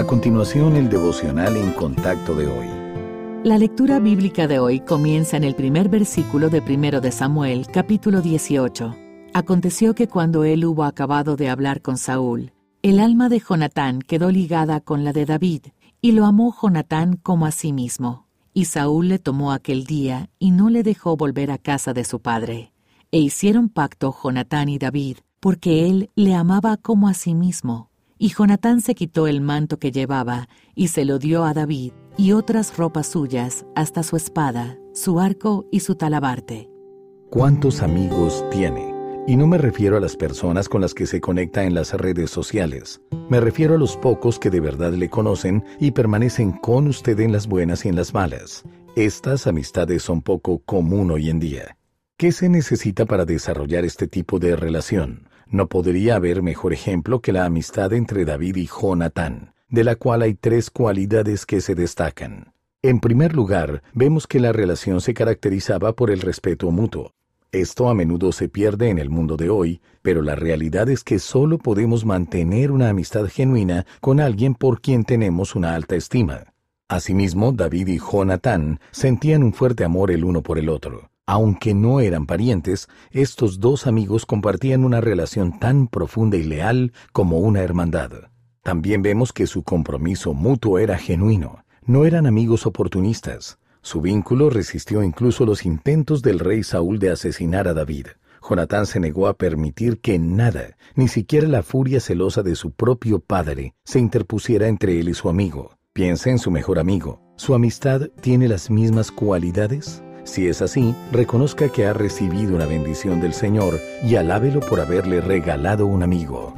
A continuación, el devocional en contacto de hoy. La lectura bíblica de hoy comienza en el primer versículo de 1 de Samuel, capítulo 18. Aconteció que cuando él hubo acabado de hablar con Saúl, el alma de Jonatán quedó ligada con la de David, y lo amó Jonatán como a sí mismo. Y Saúl le tomó aquel día y no le dejó volver a casa de su padre. E hicieron pacto Jonatán y David, porque él le amaba como a sí mismo. Y Jonatán se quitó el manto que llevaba y se lo dio a David y otras ropas suyas, hasta su espada, su arco y su talabarte. ¿Cuántos amigos tiene? Y no me refiero a las personas con las que se conecta en las redes sociales. Me refiero a los pocos que de verdad le conocen y permanecen con usted en las buenas y en las malas. Estas amistades son poco común hoy en día. ¿Qué se necesita para desarrollar este tipo de relación? No podría haber mejor ejemplo que la amistad entre David y Jonatán, de la cual hay tres cualidades que se destacan. En primer lugar, vemos que la relación se caracterizaba por el respeto mutuo. Esto a menudo se pierde en el mundo de hoy, pero la realidad es que solo podemos mantener una amistad genuina con alguien por quien tenemos una alta estima. Asimismo, David y Jonatán sentían un fuerte amor el uno por el otro. Aunque no eran parientes, estos dos amigos compartían una relación tan profunda y leal como una hermandad. También vemos que su compromiso mutuo era genuino. No eran amigos oportunistas. Su vínculo resistió incluso los intentos del rey Saúl de asesinar a David. Jonatán se negó a permitir que nada, ni siquiera la furia celosa de su propio padre, se interpusiera entre él y su amigo. Piensa en su mejor amigo. ¿Su amistad tiene las mismas cualidades? Si es así, reconozca que ha recibido una bendición del Señor y alábelo por haberle regalado un amigo.